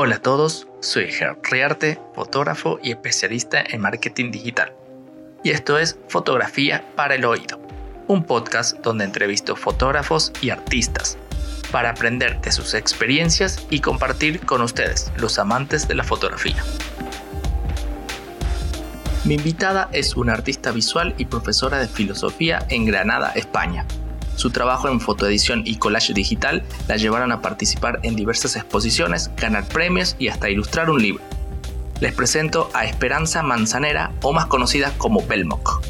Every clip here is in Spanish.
Hola a todos, soy Gerard Riarte, fotógrafo y especialista en marketing digital. Y esto es Fotografía para el Oído, un podcast donde entrevisto fotógrafos y artistas para aprender de sus experiencias y compartir con ustedes, los amantes de la fotografía. Mi invitada es una artista visual y profesora de filosofía en Granada, España. Su trabajo en fotoedición y collage digital la llevaron a participar en diversas exposiciones, ganar premios y hasta ilustrar un libro. Les presento a Esperanza Manzanera, o más conocida como Belmoc.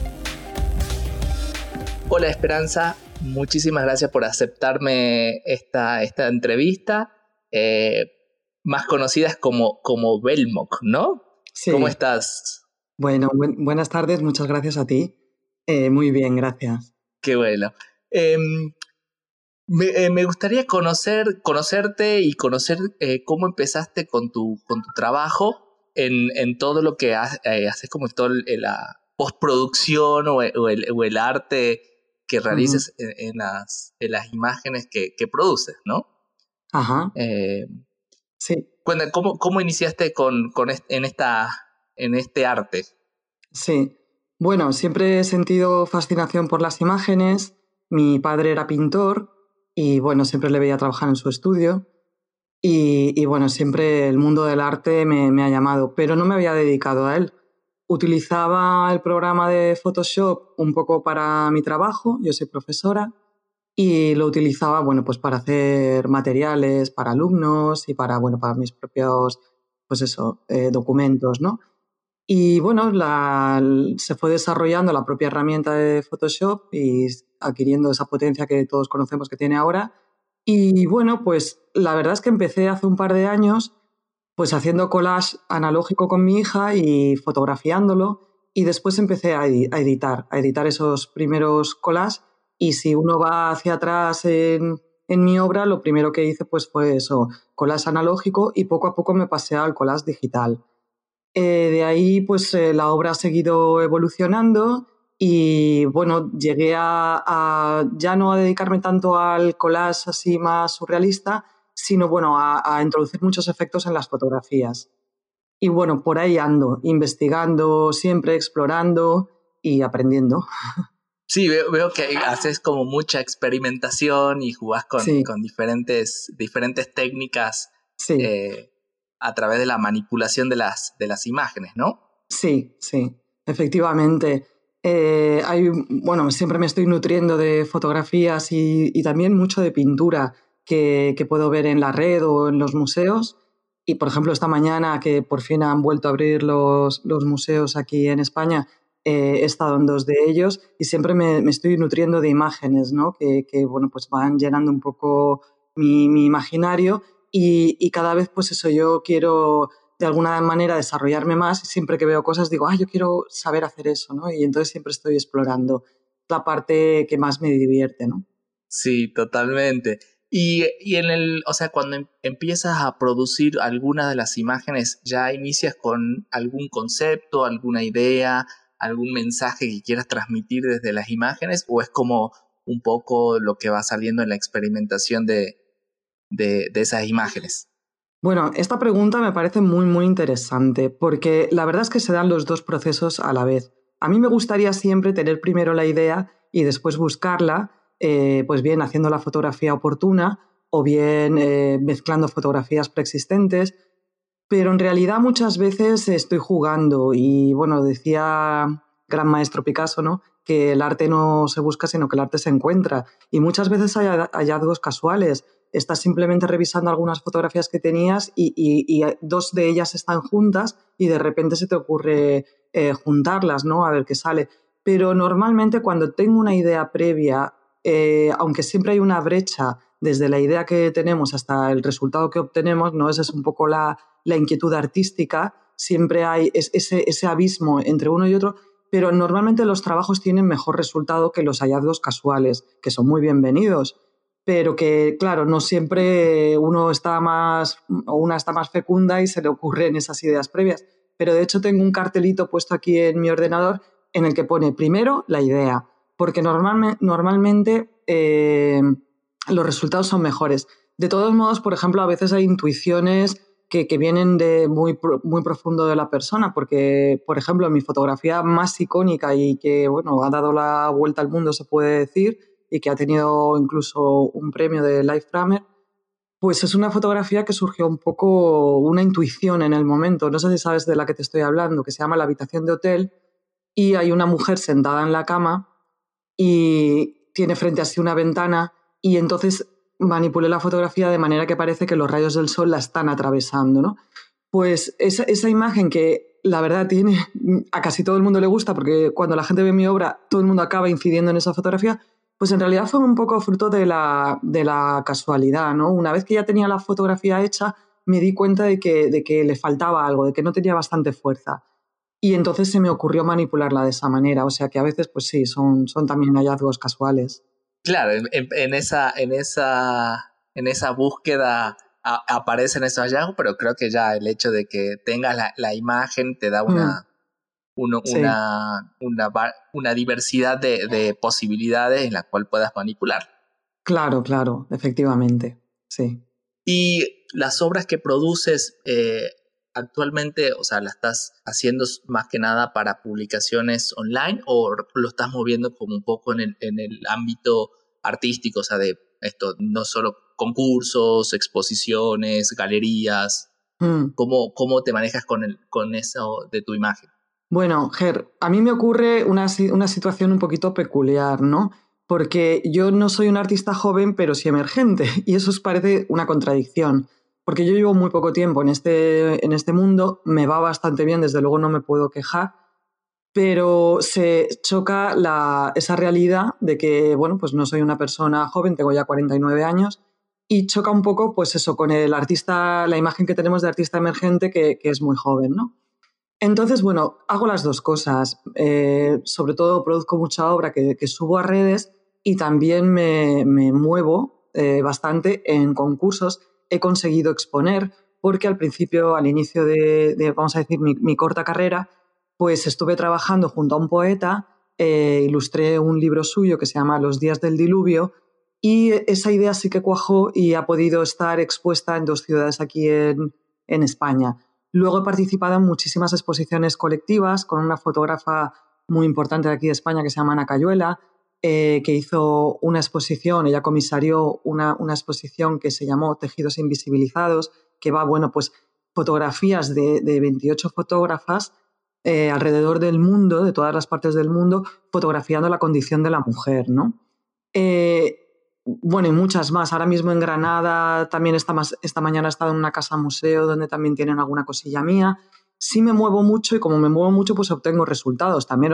Hola Esperanza, muchísimas gracias por aceptarme esta, esta entrevista. Eh, más conocidas como, como Belmoc, ¿no? Sí. ¿Cómo estás? Bueno, buenas tardes, muchas gracias a ti. Eh, muy bien, gracias. Qué bueno. Em, eh, me, gustaría conocer, conocerte y conocer eh, cómo empezaste con tu, con tu trabajo en, en todo lo que eh, haces, como todo la postproducción o, o, el, arte que realices en, las, en las imágenes que, que produces, ¿no? Ajá. sí. ¿cómo, ¿cómo iniciaste con, con en, esta, en este arte? Sí. Bueno, siempre he sentido fascinación por las imágenes mi padre era pintor y bueno, siempre le veía trabajar en su estudio y, bueno, siempre el mundo del arte me, ha llamado, pero no me había dedicado a él. Utilizaba el programa de Photoshop un poco para mi trabajo, yo soy profesora, y lo utilizaba, bueno, pues para hacer materiales para alumnos y para, bueno, para mis propios, pues eso, eh, documentos, ¿no? Y bueno, se fue desarrollando la propia herramienta de Photoshop y adquiriendo esa potencia que todos conocemos que tiene ahora. Y bueno, pues la verdad es que empecé hace un par de años pues haciendo collage analógico con mi hija y fotografiándolo y después empecé a, editar, a editar esos primeros collages y si uno va hacia atrás en, mi obra, lo primero que hice pues fue eso, collage analógico y poco a poco me pasé al collage digital. Eh, de ahí, pues eh, la obra ha seguido evolucionando y bueno, llegué a, ya no a dedicarme tanto al collage así más surrealista, sino bueno, a, introducir muchos efectos en las fotografías. Y bueno, por ahí ando, investigando, siempre explorando y aprendiendo. Sí, veo, que haces como mucha experimentación y jugás con, con diferentes, diferentes técnicas sí. Eh, a través de la manipulación de las, de las imágenes, ¿no? Sí, sí, efectivamente. Eh, hay, bueno, siempre me estoy nutriendo de fotografías y, también mucho de pintura que, puedo ver en la red o en los museos. Y, por ejemplo, esta mañana que por fin han vuelto a abrir los, los museos aquí en España, eh, he estado en dos de ellos y siempre me, estoy nutriendo de imágenes, ¿no? Que, que, bueno, pues van llenando un poco mi, mi imaginario y, cada vez pues eso, yo quiero de alguna manera desarrollarme más y siempre que veo cosas digo, ah, yo quiero saber hacer eso, ¿no? Y entonces siempre estoy explorando la parte que más me divierte, ¿no? Sí, totalmente. Y, y, en el, o sea, cuando em, empiezas a producir alguna de las imágenes, ¿ya inicias con algún concepto, alguna idea, algún mensaje que quieras transmitir desde las imágenes? ¿O es como un poco lo que va saliendo en la experimentación de, de, esas imágenes? Bueno, esta pregunta me parece muy, muy interesante, porque la verdad es que se dan los dos procesos a la vez. A mí me gustaría siempre tener primero la idea y después buscarla, eh, pues bien haciendo la fotografía oportuna o bien eh, mezclando fotografías preexistentes, pero en realidad muchas veces estoy jugando y bueno, decía gran maestro Picasso, ¿no? Que el arte no se busca, sino que el arte se encuentra. Y muchas veces hay hallazgos casuales estás simplemente revisando algunas fotografías que tenías y, dos de ellas están juntas y de repente se te ocurre eh, juntarlas, ¿no? A ver qué sale. Pero normalmente cuando tengo una idea previa, eh, aunque siempre hay una brecha desde la idea que tenemos hasta el resultado que obtenemos, ¿no? Esa es un poco la, inquietud artística, siempre hay ese, ese abismo entre uno y otro, pero normalmente los trabajos tienen mejor resultado que los hallazgos casuales, que son muy bienvenidos pero que, claro, no siempre uno está más o una está más fecunda y se le ocurren esas ideas previas. Pero de hecho tengo un cartelito puesto aquí en mi ordenador en el que pone primero la idea, porque normalmente eh, los resultados son mejores. De todos modos, por ejemplo, a veces hay intuiciones que, vienen de muy, muy profundo de la persona, porque, por ejemplo, mi fotografía más icónica y que, bueno, ha dado la vuelta al mundo, se puede decir, y que ha tenido incluso un premio de Lifeframer, pues es una fotografía que surgió un poco una intuición en el momento, no sé si sabes de la que te estoy hablando, que se llama La habitación de hotel, y hay una mujer sentada en la cama y tiene frente a sí una ventana y entonces manipulé la fotografía de manera que parece que los rayos del sol la están atravesando, ¿no? Pues esa, esa imagen que la verdad tiene, a casi todo el mundo le gusta, porque cuando la gente ve mi obra, todo el mundo acaba incidiendo en esa fotografía, pues en realidad fue un poco fruto de la, de la casualidad, ¿no? Una vez que ya tenía la fotografía hecha, me di cuenta de que, de que le faltaba algo, de que no tenía bastante fuerza. Y entonces se me ocurrió manipularla de esa manera. O sea que a veces, pues sí, son, son también hallazgos casuales. Claro, en, esa, en, esa, en esa búsqueda aparecen esos hallazgos, pero creo que ya el hecho de que tengas la, imagen te da una, mm. Una, una, diversidad de, posibilidades en la cual puedas manipular. Claro, claro, efectivamente, sí. Y las obras que produces eh, actualmente, o sea, ¿la estás haciendo más que nada para publicaciones online o lo estás moviendo como un poco en el, en el ámbito artístico, o sea, de esto, no solo concursos, exposiciones, galerías? Mm. ¿Cómo, ¿Cómo, te manejas con, el, con eso de tu imagen? Bueno, Ger, a mí me ocurre una, una situación un poquito peculiar, ¿no? Porque yo no soy un artista joven, pero sí emergente, y eso os parece una contradicción porque yo llevo muy poco tiempo en este, en este mundo, me va bastante bien, desde luego no me puedo quejar, pero se choca la, esa realidad de que, bueno, pues no soy una persona joven, tengo ya 49 años, y choca un poco, pues eso, con el artista, la imagen que tenemos de artista emergente que, es muy joven, ¿no? Entonces, bueno, hago las dos cosas. Eh, sobre todo produzco mucha obra que, subo a redes y también me, muevo eh, bastante en concursos he conseguido exponer, porque al principio, al inicio de, vamos a decir, mi, corta carrera, pues estuve trabajando junto a un poeta, eh, ilustré un libro suyo que se llama Los días del diluvio, y esa idea sí que cuajó y ha podido estar expuesta en dos ciudades aquí en, en España. Luego he participado en muchísimas exposiciones colectivas con una fotógrafa muy importante de aquí de España que se llama Ana Cayuela, eh, que hizo una exposición, ella comisarió una, una, exposición que se llamó Tejidos Invisibilizados, que va, bueno, pues fotografías de, de 28 fotógrafas eh, alrededor del mundo, de todas las partes del mundo, fotografiando la condición de la mujer, ¿no? Eh, bueno, y muchas más. Ahora mismo en Granada, también esta, esta mañana he estado en una casa museo donde también tienen alguna cosilla mía sí me muevo mucho y como me muevo mucho, pues obtengo resultados. También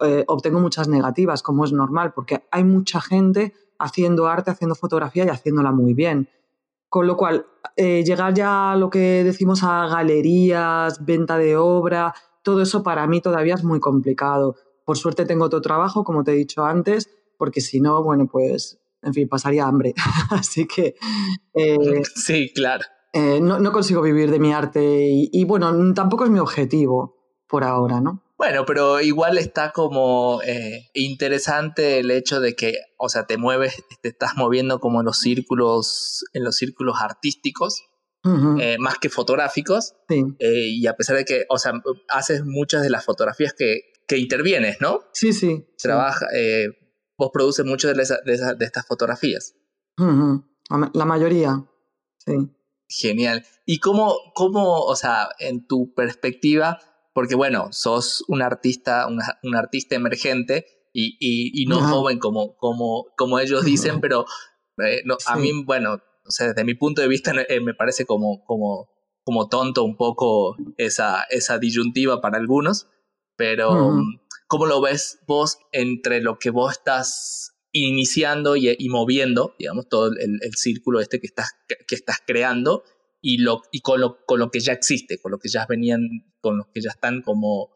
eh, obtengo muchas negativas, como es normal, porque hay mucha gente haciendo arte, haciendo fotografía y haciéndola muy bien. Con lo cual, eh, llegar ya a lo que decimos a galerías, venta de obra, todo eso para mí todavía es muy complicado. Por suerte tengo otro trabajo, como te he dicho antes, porque si no, bueno, pues, en fin, pasaría hambre. Así que... Eh, sí, claro. Eh, no, consigo vivir de mi arte y, bueno, tampoco es mi objetivo por ahora, ¿no? Bueno, pero igual está como eh, interesante el hecho de que, o sea, te mueves, te estás moviendo como en los círculos, en los círculos artísticos, eh, más que fotográficos. Sí. y a pesar de que, o sea, haces muchas de las fotografías que, que intervienes, ¿no? Sí, sí. Trabaja, vos produces muchas de, de, de, estas fotografías. La mayoría, sí. Genial. ¿Y cómo, cómo, o sea, en tu perspectiva, porque bueno, sos un artista, un artista emergente y, y, no joven como, como, como ellos dicen, pero eh, no, a mí, bueno, o sea, desde mi punto de vista eh, me parece como, como, como tonto un poco esa, esa disyuntiva para algunos, pero ¿cómo lo ves vos entre lo que vos estás iniciando y, moviendo, digamos, todo el, círculo este que estás, que estás creando y, lo, y con, lo, con lo que ya existe, con lo que ya venían, con los que ya están como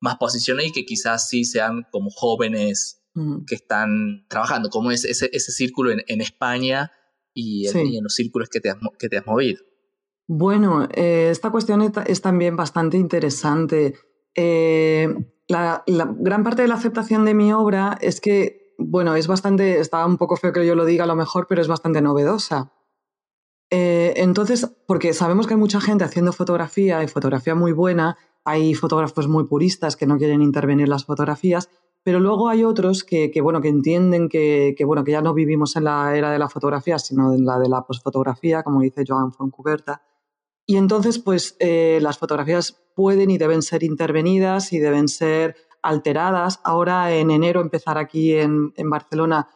más posicionados y que quizás sí sean como jóvenes que están trabajando, como es ese, ese círculo en, España y, en los círculos que te has, que te has movido. Bueno, eh, esta cuestión es también bastante interesante. Eh, la, gran parte de la aceptación de mi obra es que bueno, es bastante, está un poco feo que yo lo diga a lo mejor, pero es bastante novedosa. Eh, entonces, porque sabemos que hay mucha gente haciendo fotografía y fotografía muy buena, hay fotógrafos muy puristas que no quieren intervenir las fotografías, pero luego hay otros que, bueno, que entienden que, bueno, que ya no vivimos en la era de la fotografía, sino en la de la posfotografía, como dice Joan Foncuberta. Y entonces, pues eh, las fotografías pueden y deben ser intervenidas y deben ser alteradas. Ahora en enero empezar aquí en, Barcelona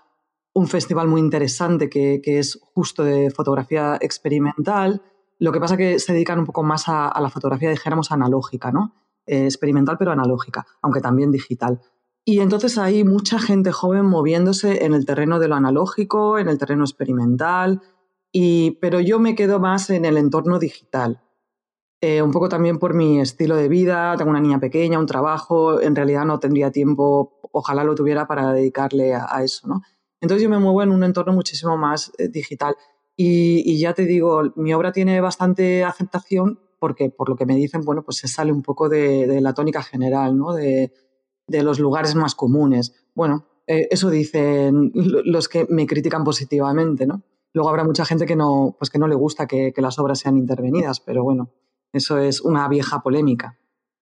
un festival muy interesante que, es justo de fotografía experimental. Lo que pasa es que se dedican un poco más a, la fotografía, dijéramos, analógica, ¿no? Eh, experimental pero analógica, aunque también digital. Y entonces hay mucha gente joven moviéndose en el terreno de lo analógico, en el terreno experimental, y, pero yo me quedo más en el entorno digital. Eh, un poco también por mi estilo de vida, tengo una niña pequeña, un trabajo, en realidad no tendría tiempo, ojalá lo tuviera para dedicarle a, eso, ¿no? Entonces yo me muevo en un entorno muchísimo más eh, digital. Y, ya te digo, mi obra tiene bastante aceptación porque, por lo que me dicen, bueno, pues se sale un poco de, de la tónica general, ¿no? De, de los lugares más comunes. Bueno, eh, eso dicen los que me critican positivamente, ¿no? Luego habrá mucha gente que no, pues que no le gusta que, las obras sean intervenidas, pero bueno, eso es una vieja polémica.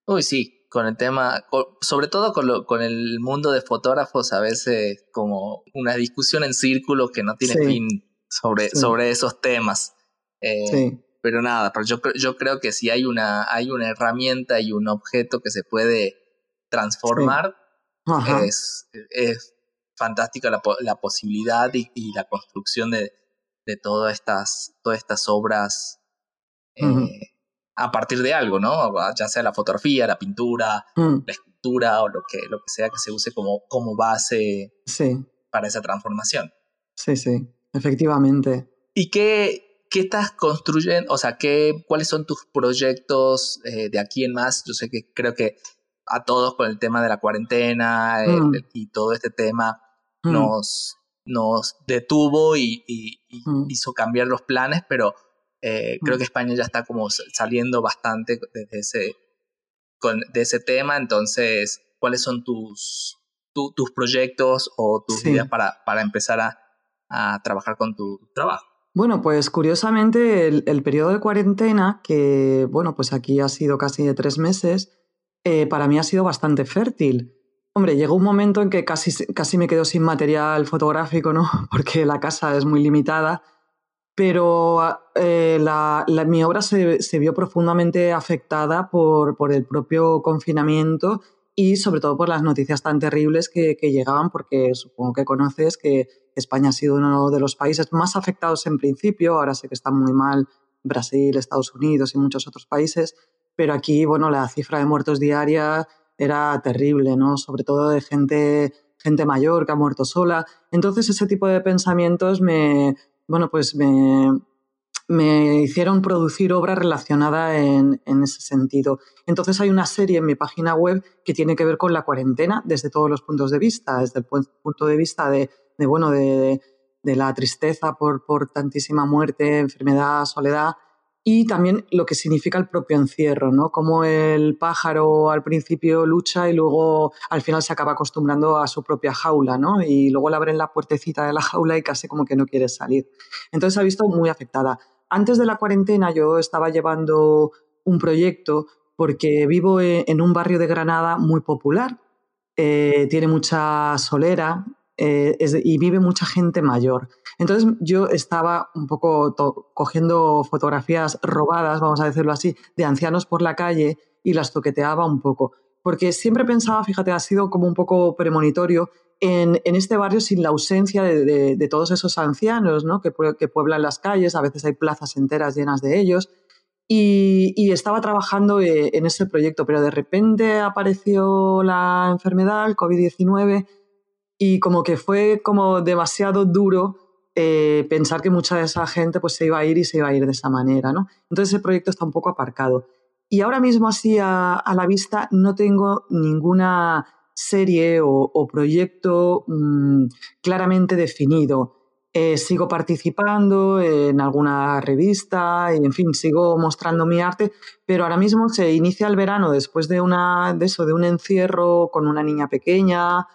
Uy, sí, con el tema, sobre todo con, con el mundo de fotógrafos, a veces como una discusión en círculo que no tiene fin sobre, sobre esos temas. Eh, sí. Pero nada, pero yo, yo creo que si hay una, hay una herramienta y un objeto que se puede transformar, es, es, fantástica la, la posibilidad y, la construcción de, de, todas, estas, todas estas obras eh, a partir de algo, ¿no? Ya sea la fotografía, la pintura, mm. la escultura o lo que, lo que sea que se use como, como base para esa transformación. Sí, sí, efectivamente. ¿Y qué, qué estás construyendo? O sea, ¿qué, ¿cuáles son tus proyectos eh, de aquí en más? Yo sé que creo que a todos con el tema de la cuarentena mm. y todo este tema mm. nos, nos detuvo y, mm. hizo cambiar los planes, pero eh, creo que España ya está como saliendo bastante desde ese, con, de ese tema, entonces, ¿cuáles son tus, tus proyectos o tus ideas para, para empezar a, a, trabajar con tu trabajo? Bueno, pues curiosamente el, el periodo de cuarentena, que bueno, pues aquí ha sido casi de tres meses, eh, para mí ha sido bastante fértil. Hombre, llegó un momento en que casi, casi me quedo sin material fotográfico, ¿no? Porque la casa es muy limitada, pero eh, mi obra se, vio profundamente afectada por, por, el propio confinamiento y sobre todo por las noticias tan terribles que, que, llegaban, porque supongo que conoces que España ha sido uno de los países más afectados en principio, ahora sé que está muy mal Brasil, Estados Unidos y muchos otros países, pero aquí, bueno, la cifra de muertos diaria era terrible, ¿no? Sobre todo de gente, gente mayor que ha muerto sola. Entonces ese tipo de pensamientos me, bueno, pues me, me hicieron producir obra relacionada en, en, ese sentido. Entonces hay una serie en mi página web que tiene que ver con la cuarentena desde todos los puntos de vista, desde el punto de vista de, de bueno, de, de, la tristeza por, por tantísima muerte, enfermedad, soledad, y también lo que significa el propio encierro, ¿no? Cómo el pájaro al principio lucha y luego al final se acaba acostumbrando a su propia jaula, ¿no? Y luego le abren la puertecita de la jaula y casi como que no quiere salir. Entonces se ha visto muy afectada. Antes de la cuarentena yo estaba llevando un proyecto porque vivo en un barrio de Granada muy popular, eh, tiene mucha solera eh, y vive mucha gente mayor. Entonces yo estaba un poco cogiendo fotografías robadas, vamos a decirlo así, de ancianos por la calle y las toqueteaba un poco. Porque siempre pensaba, fíjate, ha sido como un poco premonitorio en, este barrio sin la ausencia de, todos esos ancianos ¿no? que, que, pueblan las calles, a veces hay plazas enteras llenas de ellos. Y, estaba trabajando eh, en ese proyecto, pero de repente apareció la enfermedad, el COVID-19, y como que fue como demasiado duro eh, pensar que mucha de esa gente pues, se iba a ir y se iba a ir de esa manera. ¿no? Entonces ese proyecto está un poco aparcado. Y ahora mismo así a, la vista no tengo ninguna serie o, proyecto mm, claramente definido. Eh, sigo participando en alguna revista y en fin, sigo mostrando mi arte, pero ahora mismo se inicia el verano después de, una, de eso, de un encierro con una niña pequeña,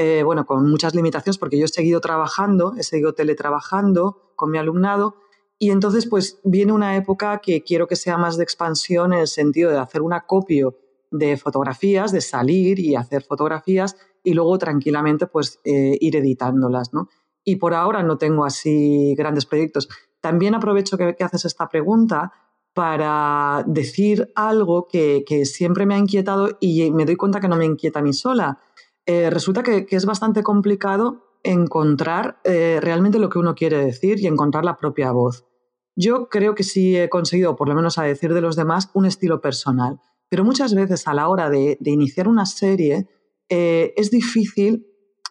eh, bueno, con muchas limitaciones porque yo he seguido trabajando, he seguido teletrabajando con mi alumnado Y entonces, pues viene una época que quiero que sea más de expansión en el sentido de hacer un acopio de fotografías, de salir y hacer fotografías y luego tranquilamente pues eh, ir editándolas, ¿no? Y por ahora no tengo así grandes proyectos. También aprovecho que, haces esta pregunta para decir algo que, siempre me ha inquietado y me doy cuenta que no me inquieta a mí sola. Eh, resulta que, es bastante complicado encontrar eh, realmente lo que uno quiere decir y encontrar la propia voz. Yo creo que sí he conseguido, por lo menos a decir de los demás, un estilo personal. Pero muchas veces a la hora de, iniciar una serie eh, es difícil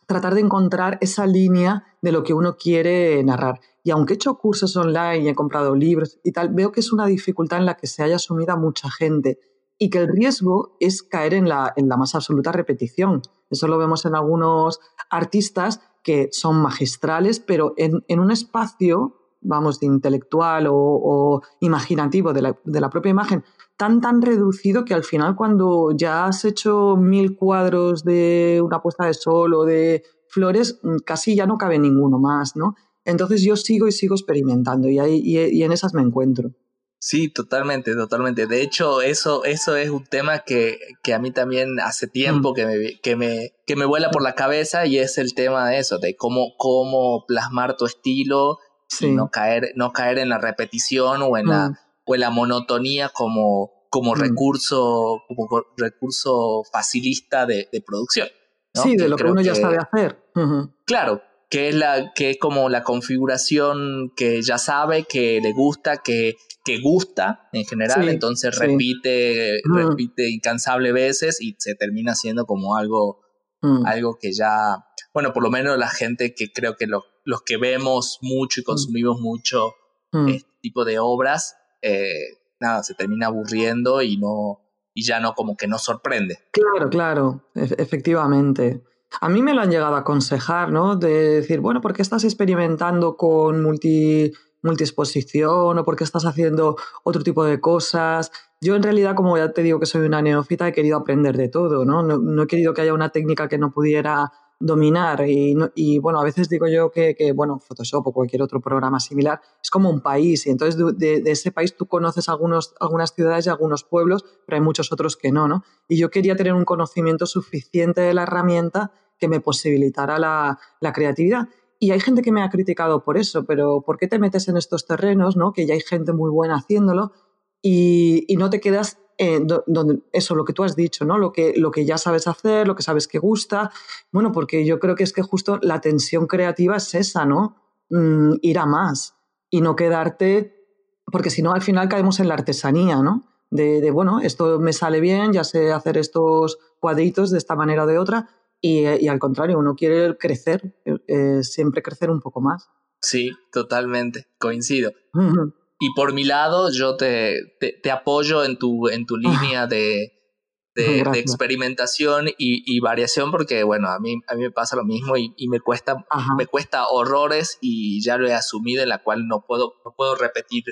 tratar de encontrar esa línea de lo que uno quiere narrar. Y aunque he hecho cursos online y he comprado libros y tal, veo que es una dificultad en la que se haya asumida mucha gente y que el riesgo es caer en la, en la más absoluta repetición. Eso lo vemos en algunos artistas que son magistrales, pero en, en un espacio, vamos, de intelectual o, imaginativo de la, de la, propia imagen, tan, tan reducido que al final cuando ya has hecho mil cuadros de una puesta de sol o de flores, mm, casi ya no cabe ninguno más, ¿no? Entonces yo sigo y sigo experimentando y, ahí, y, en esas me encuentro. Sí, totalmente, totalmente. De hecho, eso, eso es un tema que, que a mí también hace tiempo mm. que, me, que, me, que me vuela por la cabeza y es el tema de eso, de cómo, cómo plasmar tu estilo y no caer, no caer en la repetición o en, la, mm. o en la monotonía como, como, recurso, como recurso facilista de, de producción. Sí, de lo que uno ya sabe hacer. Claro, que es, la, que es como la configuración que ya sabe, que le gusta, que, que gusta en general, entonces repite, repite incansable veces y se termina siendo como algo, mm. algo que ya, bueno, por lo menos la gente que creo que los que vemos mucho y mm. consumimos mucho mm. este tipo de obras, eh, nada, se termina aburriendo y no, y ya no como que no sorprende. Claro, claro, efectivamente. A mí me lo han llegado a aconsejar, ¿no? De decir, bueno, ¿por qué estás experimentando con multi, multiexposición o por qué estás haciendo otro tipo de cosas? Yo en realidad, como ya te digo que soy una neófita, he querido aprender de todo, ¿no? No, no he querido que haya una técnica que no pudiera dominar. Y, bueno, a veces digo yo que, bueno, Photoshop o cualquier otro programa similar es como un país y entonces de, ese país tú conoces algunas ciudades y algunos pueblos, pero hay muchos otros que no, ¿no? Y yo quería tener un conocimiento suficiente de la herramienta que me posibilitara la, creatividad. Y hay gente que me ha criticado por eso, pero ¿por qué te metes en estos terrenos, ¿no? Que ya hay gente muy buena haciéndolo y, y no te quedas eh, donde, eso, lo que tú has dicho, ¿no? Lo que, lo que ya sabes hacer, lo que sabes que gusta. Bueno, porque yo creo que es que justo la tensión creativa es esa, ¿no? Mm, ir a más y no quedarte, porque si no, al final caemos en la artesanía, ¿no? De, bueno, esto me sale bien, ya sé hacer estos cuadritos de esta manera o de otra, y, al contrario, uno quiere crecer, eh, siempre crecer un poco más. Sí, totalmente, coincido. Y por mi lado, yo te, te, apoyo en tu, en tu línea de, de, experimentación y, y, variación, porque bueno, a mí, a mí me pasa lo mismo y, y me, cuesta, me cuesta horrores y ya lo he asumido en la cual no puedo, no puedo repetir,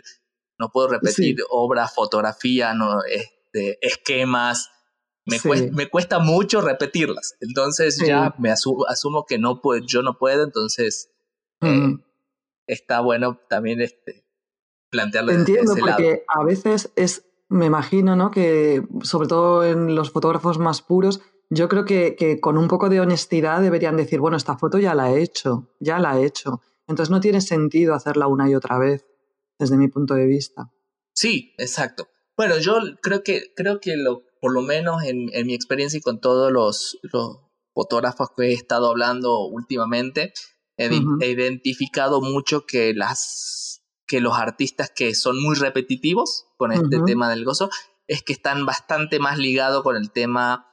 no puedo repetir obras, fotografía, no, este, esquemas. Me, cuesta, me cuesta mucho repetirlas. Entonces ya me asumo, asumo que no puedo, yo no puedo, entonces eh, está bueno también este, plantearlo Entiendo, porque a veces es, me imagino, ¿no? Que sobre todo en los fotógrafos más puros, yo creo que, que, con un poco de honestidad deberían decir, bueno, esta foto ya la he hecho, ya la he hecho. Entonces no tiene sentido hacerla una y otra vez, desde mi punto de vista. Sí, exacto. Bueno, yo creo que, creo que lo, por lo menos en, en mi experiencia y con todos los, los, fotógrafos que he estado hablando últimamente, he, he identificado mucho que las que los artistas que son muy repetitivos con este tema del gozo es que están bastante más ligados con el tema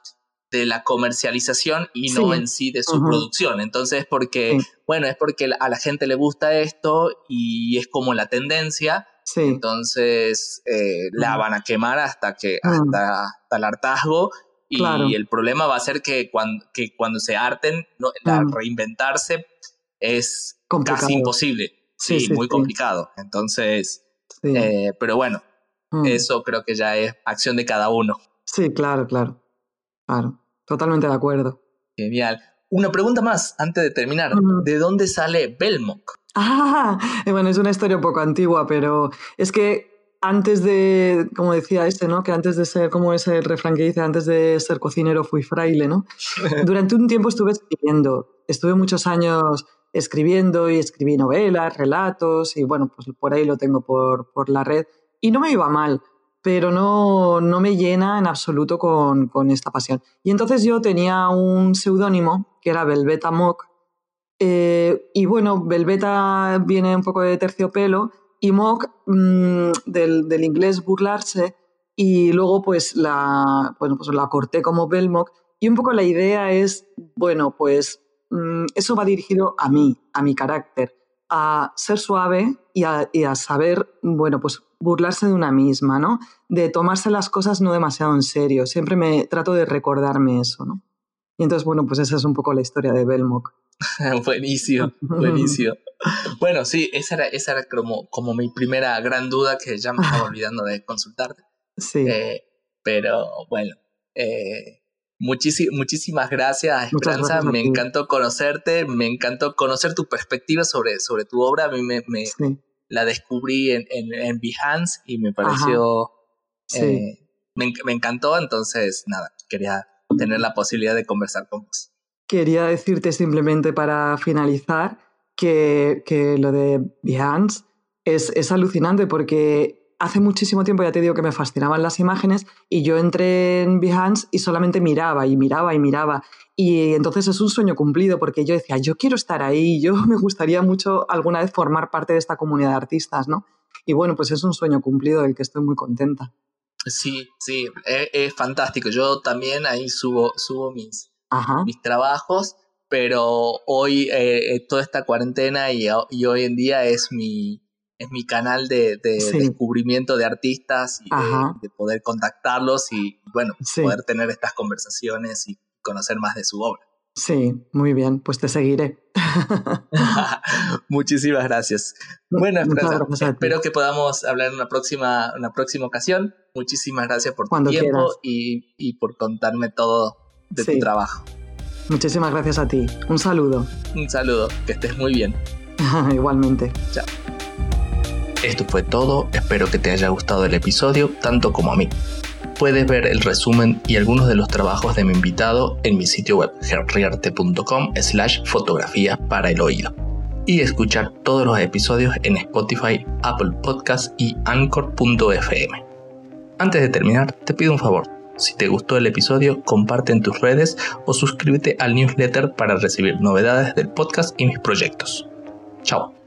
de la comercialización y no en sí de su producción. Entonces, porque, bueno, es porque a la gente le gusta esto y es como la tendencia. Entonces, eh, la van a quemar hasta que, mm. hasta, el hartazgo. Y el problema va a ser que cuando, que cuando se harten, mm. reinventarse es casi imposible. Sí, muy complicado. Entonces, eh, pero bueno, mm. eso creo que ya es acción de cada uno. Sí, claro, claro. Claro, totalmente de acuerdo. Genial. Una pregunta más antes de terminar. ¿De dónde sale Belmok? Ah, bueno, es una historia un poco antigua, pero es que antes de, como decía este, ¿no? Que antes de ser, como es el refrán que dice, antes de ser cocinero fui fraile, ¿no? Durante un tiempo estuve escribiendo. Estuve muchos años escribiendo y escribí novelas, relatos y bueno, pues por ahí lo tengo por, por la red. Y no me iba mal, pero no, no me llena en absoluto con, con esta pasión. Y entonces yo tenía un seudónimo que era Velveta Mock. Eh, y bueno, Velveta viene un poco de terciopelo y mock mm, del, del, inglés burlarse y luego pues la, bueno, pues la corté como Belmock y un poco la idea es, bueno, pues eso va dirigido a mí, a mi carácter, a ser suave y a, y a, saber, bueno, pues burlarse de una misma, ¿no? De tomarse las cosas no demasiado en serio. Siempre me trato de recordarme eso, ¿no? Y entonces, bueno, pues esa es un poco la historia de Belmock. buenísimo, buenísimo. Bueno, sí, esa era, esa era como, como mi primera gran duda que ya me estaba olvidando de consultarte. Sí. Eh, pero bueno, eh, muchísimas gracias, Esperanza. me encantó conocerte, me encantó conocer tu perspectiva sobre, sobre tu obra. A mí me, me la descubrí en, en, en, Behance y me pareció. Eh, me, me encantó, entonces nada, quería tener la posibilidad de conversar con vos. Quería decirte simplemente para finalizar que, que lo de Behance es, es, alucinante porque hace muchísimo tiempo ya te digo que me fascinaban las imágenes y yo entré en Behance y solamente miraba y miraba y miraba. Y entonces es un sueño cumplido porque yo decía, yo quiero estar ahí, yo me gustaría mucho alguna vez formar parte de esta comunidad de artistas, ¿no? Y bueno, pues es un sueño cumplido del que estoy muy contenta. Sí, sí, es, es fantástico. Yo también ahí subo, subo mis, mis trabajos, pero hoy eh, eh, toda esta cuarentena y, y, hoy en día es mi, es mi canal de, descubrimiento de artistas y de, poder contactarlos y bueno, poder tener estas conversaciones y conocer más de su obra. Sí, muy bien, pues te seguiré. Muchísimas gracias. Bueno, espero que podamos hablar en una próxima, una próxima ocasión. Muchísimas gracias por tu tiempo y, y por contarme todo de tu trabajo. Muchísimas gracias a ti. Un saludo. Un saludo. Que estés muy bien. Igualmente. Chao. Esto fue todo. Espero que te haya gustado el episodio tanto como a mí. Puedes ver el resumen y algunos de los trabajos de mi invitado en mi sitio web gerriarte.com slash fotografía para el oído y escuchar todos los episodios en Spotify, Apple Podcasts y Anchor.fm. Antes de terminar, te pido un favor si te gustó el episodio, comparte en tus redes o suscríbete al newsletter para recibir novedades del podcast y mis proyectos. Chao.